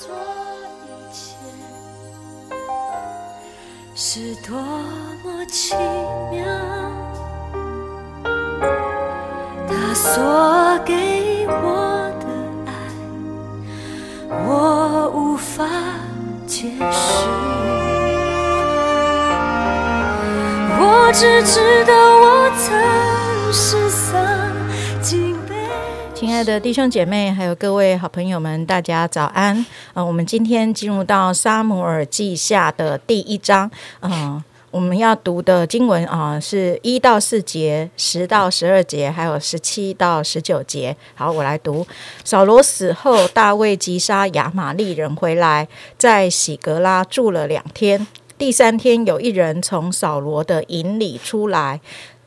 所一切，是多么奇妙。他所给我的爱，我无法解释。我只知道我曾是，亲爱的弟兄姐妹，还有各位好朋友们，大家早安！呃，我们今天进入到撒母耳记下的第一章，嗯、我们要读的经文啊、是一到四节、十到十二节，还有十七到十九节。好，我来读。扫罗死后，大卫击杀亚玛利人回来，在喜格拉住了两天。第三天，有一人从扫罗的营里出来，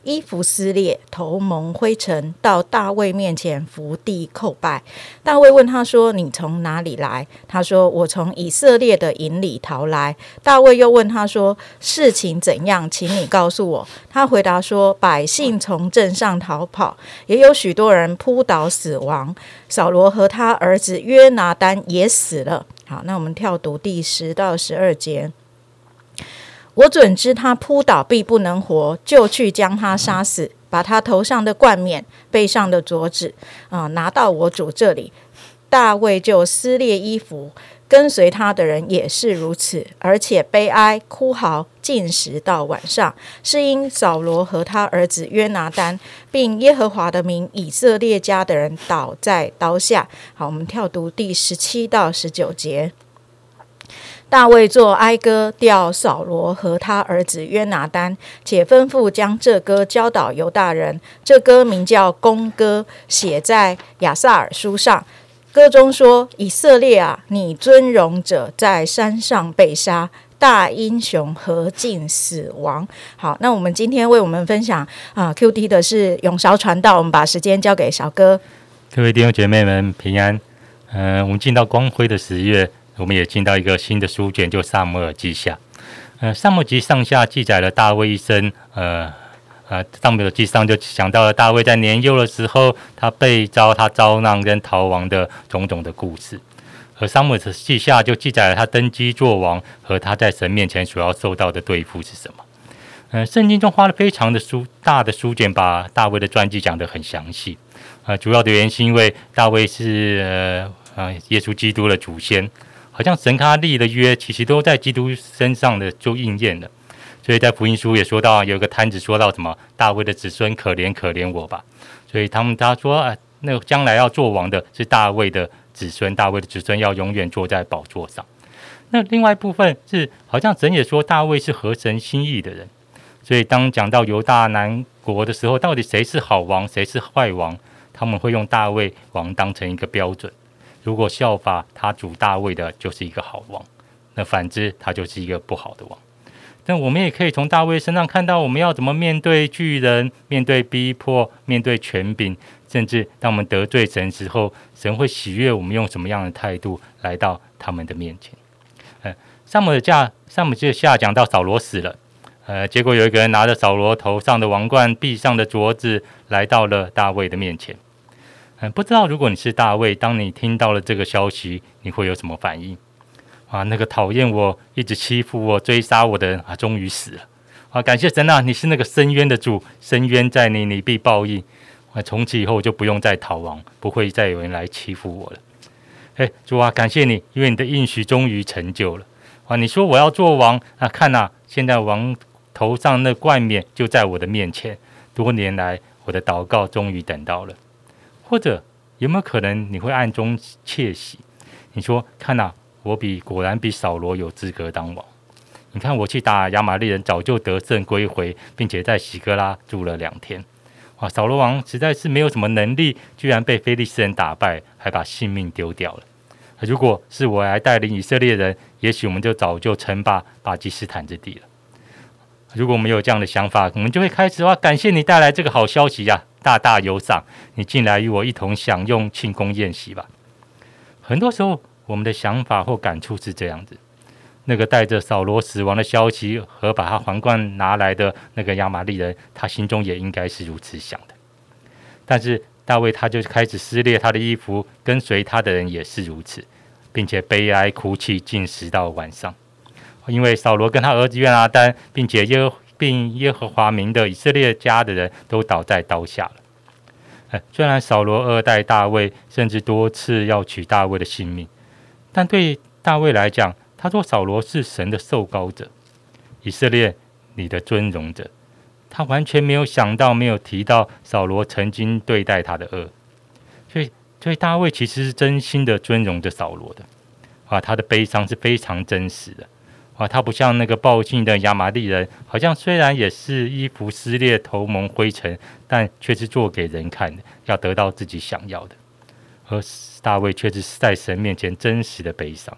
衣服撕裂，头蒙灰尘，到大卫面前伏地叩拜。大卫问他说：“你从哪里来？”他说：“我从以色列的营里逃来。”大卫又问他说：“事情怎样？请你告诉我。”他回答说：“百姓从镇上逃跑，也有许多人扑倒死亡。扫罗和他儿子约拿丹也死了。”好，那我们跳读第十到十二节。我准知他扑倒必不能活，就去将他杀死，把他头上的冠冕、背上的镯子啊、拿到我主这里。大卫就撕裂衣服，跟随他的人也是如此，而且悲哀哭嚎，进食到晚上，是因扫罗和他儿子约拿丹，并耶和华的名以色列家的人倒在刀下。好，我们跳读第十七到十九节。大卫作哀歌调扫罗和他儿子约拿丹，且吩咐将这歌教导犹大人。这歌名叫《公歌》，写在亚萨尔书上。歌中说：“以色列啊，你尊荣者在山上被杀，大英雄何尽死亡。”好，那我们今天为我们分享啊、QD 的是永韶传道，我们把时间交给小哥。各位弟兄姐妹们平安。嗯、我们进到光辉的十月，我们也进到一个新的书卷，就《萨摩尔记下》。呃，《萨摩尔记》上下记载了大卫一生。呃呃，《萨摩尔记》上就讲到了大卫在年幼的时候，他被遭、他遭难跟逃亡的种种的故事。而《萨摩尔记下》就记载了他登基做王和他在神面前所要受到的对付是什么。呃，圣经中花了非常的书大的书卷，把大卫的传记讲得很详细。呃，主要的原因是因为大卫是呃呃耶稣基督的祖先，好像神跟他立的约，其实都在基督身上的就应验了。所以在福音书也说到，有个摊子说到什么大卫的子孙可怜可怜我吧。所以他们他说啊，那将来要做王的是大卫的子孙，大卫的子孙要永远坐在宝座上。那另外一部分是，好像神也说大卫是合神心意的人。所以当讲到犹大南国的时候，到底谁是好王，谁是坏王？他们会用大卫王当成一个标准。如果效法他主大卫的，就是一个好王；那反之，他就是一个不好的王。但我们也可以从大卫身上看到，我们要怎么面对巨人、面对逼迫、面对权柄，甚至当我们得罪神之后，神会喜悦我们用什么样的态度来到他们的面前。呃，萨姆的下，萨姆记下讲到扫罗死了。呃，结果有一个人拿着扫罗头上的王冠、臂上的镯子，来到了大卫的面前。不知道如果你是大卫，当你听到了这个消息，你会有什么反应？啊，那个讨厌我、一直欺负我、追杀我的人啊，终于死了。啊，感谢神啊，你是那个深渊的主，深渊在你，你必报应。啊，从此以后就不用再逃亡，不会再有人来欺负我了。哎，主啊，感谢你，因为你的应许终于成就了。啊，你说我要做王啊，看呐、现在王头上那冠冕就在我的面前。多年来，我的祷告终于等到了。或者有没有可能你会暗中窃喜？你说看呐、我比果然比扫罗有资格当王。你看我去打亚玛利人，早就得胜归回，并且在喜格拉住了两天。哇，扫罗王实在是没有什么能力，居然被非利士人打败，还把性命丢掉了。如果是我来带领以色列人，也许我们就早就称霸巴基斯坦之地了。如果我们有这样的想法，我们就会开始哇，感谢你带来这个好消息呀、大大有赏，你进来与我一同享用庆功宴席吧。很多时候，我们的想法或感触是这样子：那个带着扫罗死亡的消息和把他皇冠拿来的那个亚玛利人，他心中也应该是如此想的。但是大卫他就开始撕裂他的衣服，跟随他的人也是如此。并且悲哀哭泣，进食到晚上。因为扫罗跟他儿子约拿丹，并且耶并耶和华名的以色列家的人都倒在刀下了。哎，虽然扫罗二代大卫甚至多次要取大卫的性命，但对大卫来讲，他说扫罗是神的受膏者，以色列你的尊荣者。他完全没有想到，没有提到扫罗曾经对待他的恶。所以，所以大卫其实是真心的尊荣着扫罗的。啊，他的悲伤是非常真实的。啊，他不像那个暴进的亚麻利人，好像虽然也是衣服撕裂、头蒙灰尘，但却是做给人看的，要得到自己想要的。而大卫却是在神面前真实的悲伤。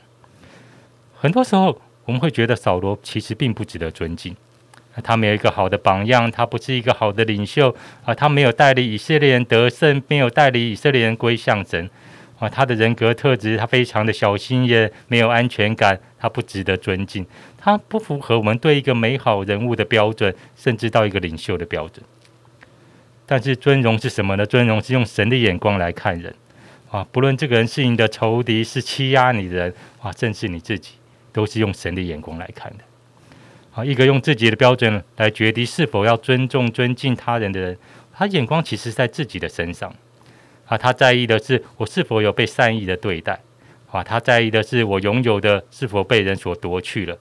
很多时候，我们会觉得扫罗其实并不值得尊敬，他没有一个好的榜样，他不是一个好的领袖啊，他没有带领以色列人得胜，没有带领以色列人归向神。啊，他的人格特质，他非常的小心，也没有安全感，他不值得尊敬，他不符合我们对一个美好人物的标准，甚至到一个领袖的标准。但是尊荣是什么呢？尊荣是用神的眼光来看人，啊，不论这个人是你的仇敌，是欺压你的人，啊，正是你自己，都是用神的眼光来看的。啊，一个用自己的标准来决定是否要尊重、尊敬他人的人，他眼光其实在自己的身上。啊，他在意的是我是否有被善意的对待，啊，他在意的是我拥有的是否被人所夺去了，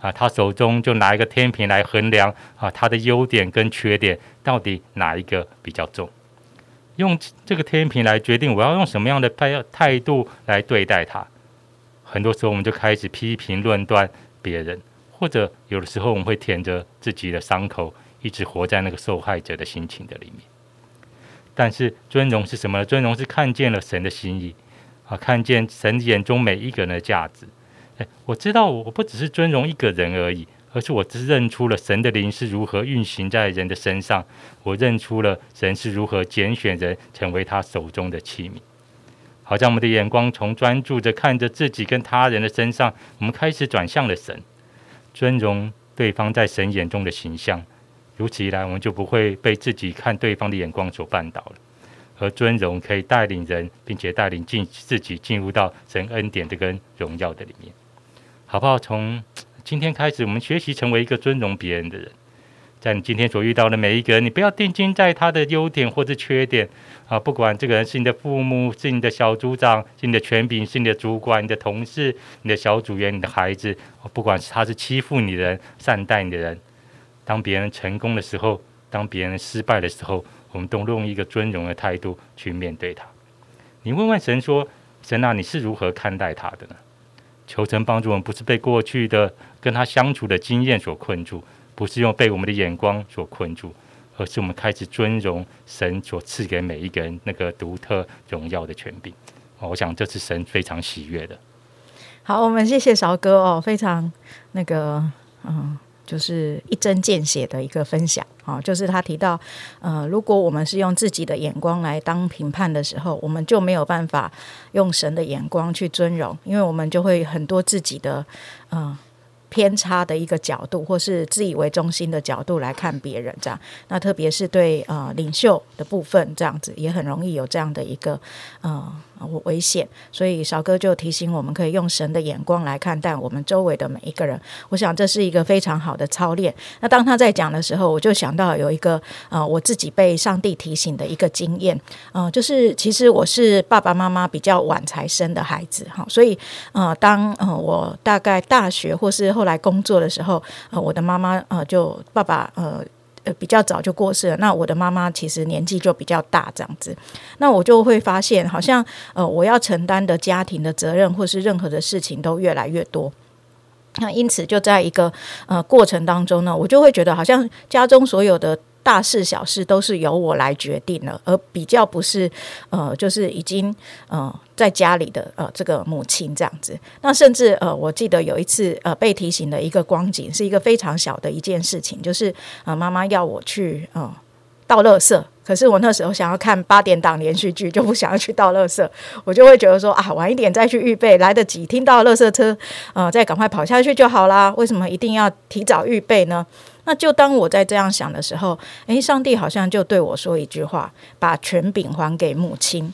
啊，他手中就拿一个天平来衡量，啊，他的优点跟缺点到底哪一个比较重？用这个天平来决定我要用什么样的态态度来对待他。很多时候我们就开始批评论断别人，或者有的时候我们会舔着自己的伤口，一直活在那个受害者的心情的里面。但是尊荣是什么呢？尊荣是看见了神的心意啊，看见神眼中每一个人的价值。哎，我知道我不只是尊荣一个人而已，而是我只认出了神的灵是如何运行在人的身上。我认出了神是如何拣选人成为他手中的器皿。好像我们的眼光从专注着看着自己跟他人的身上，我们开始转向了神，尊荣对方在神眼中的形象。如此一来，我们就不会被自己看对方的眼光所绊倒了。而尊荣可以带领人，并且带领进自己进入到神恩典这根荣耀的里面，好不好？从今天开始，我们学习成为一个尊荣别人的人。在你今天所遇到的每一个人，你不要定睛在他的优点或者缺点啊！不管这个人是你的父母，是你的小组长，是你的权柄，是你的主管，你的同事，你的小组员，你的孩子，不管是他是欺负你的人，善待你的人。当别人成功的时候，当别人失败的时候，我们都用一个尊荣的态度去面对他。你问问神说：“神啊，你是如何看待他的呢？”求神帮助我们，不是被过去的跟他相处的经验所困住，不是用被我们的眼光所困住，而是我们开始尊荣神所赐给每一个人那个独特荣耀的权柄。我想这是神非常喜悦的。好，我们谢谢韶哥哦，非常那个嗯。就是一针见血的一个分享啊，就是他提到，呃，如果我们是用自己的眼光来当评判的时候，我们就没有办法用神的眼光去尊荣，因为我们就会很多自己的，嗯。偏差的一个角度，或是自以为中心的角度来看别人，这样，那特别是对呃领袖的部分，这样子也很容易有这样的一个呃危险。所以少哥就提醒我们，可以用神的眼光来看待我们周围的每一个人。我想这是一个非常好的操练。那当他在讲的时候，我就想到有一个呃我自己被上帝提醒的一个经验，呃，就是其实我是爸爸妈妈比较晚才生的孩子，哈，所以呃当呃我大概大学或是后来工作的时候，呃，我的妈妈呃，就爸爸呃呃比较早就过世了。那我的妈妈其实年纪就比较大，这样子。那我就会发现，好像呃，我要承担的家庭的责任或是任何的事情都越来越多。那因此就在一个呃过程当中呢，我就会觉得好像家中所有的。大事小事都是由我来决定了，而比较不是呃，就是已经呃在家里的呃这个母亲这样子。那甚至呃，我记得有一次呃被提醒的一个光景，是一个非常小的一件事情，就是呃妈妈要我去呃倒垃圾，可是我那时候想要看八点档连续剧，就不想要去倒垃圾，我就会觉得说啊，晚一点再去预备，来得及听到垃圾车呃再赶快跑下去就好啦。为什么一定要提早预备呢？那就当我在这样想的时候，诶，上帝好像就对我说一句话：“把权柄还给母亲。”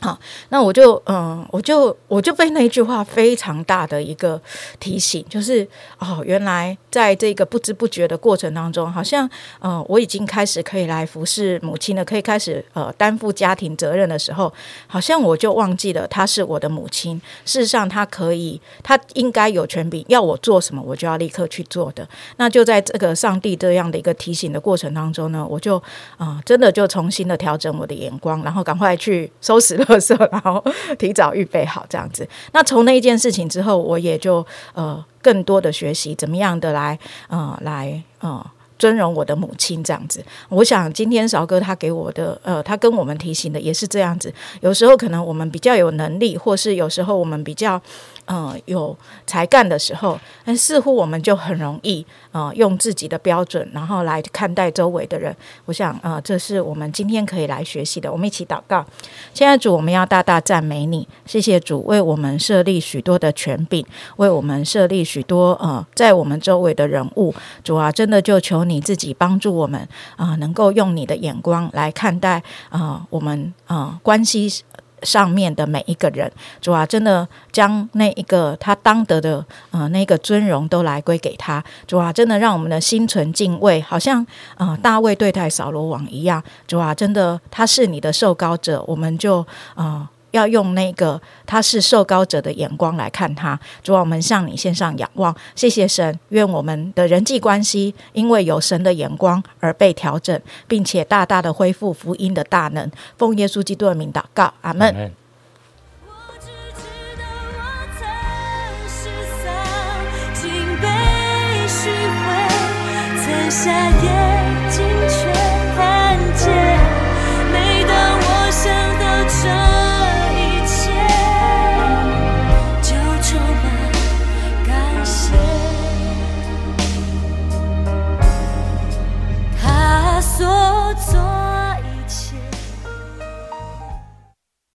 好，那我就嗯，我就我就被那句话非常大的一个提醒，就是哦，原来在这个不知不觉的过程当中，好像嗯，我已经开始可以来服侍母亲了，可以开始呃担负家庭责任的时候，好像我就忘记了她是我的母亲。事实上，她可以，她应该有权柄，要我做什么，我就要立刻去做的。那就在这个上帝这样的一个提醒的过程当中呢，我就啊，真的就重新的调整我的眼光，然后赶快去收拾了。特色，然后提早预备好这样子。那从那一件事情之后，我也就呃更多的学习怎么样的来呃来呃尊荣我的母亲这样子。我想今天韶哥他给我的呃，他跟我们提醒的也是这样子。有时候可能我们比较有能力，或是有时候我们比较。嗯，有才干的时候，但似乎我们就很容易，呃，用自己的标准，然后来看待周围的人。我想，呃，这是我们今天可以来学习的。我们一起祷告，现在主，我们要大大赞美你，谢谢主为我们设立许多的权柄，为我们设立许多呃，在我们周围的人物。主啊，真的就求你自己帮助我们啊，能够用你的眼光来看待啊，我们啊关系。上面的每一个人，主啊，真的将那一个他当得的呃那个尊荣都来归给他，主啊，真的让我们的心存敬畏，好像呃大卫对待扫罗王一样，主啊，真的他是你的受膏者，我们就啊。要用那个他是受高者的眼光来看他，主啊，我们向你献上仰望，谢谢神，愿我们的人际关系因为有神的眼光而被调整，并且大大的恢复福音的大能。奉耶稣基督的名祷告，阿门。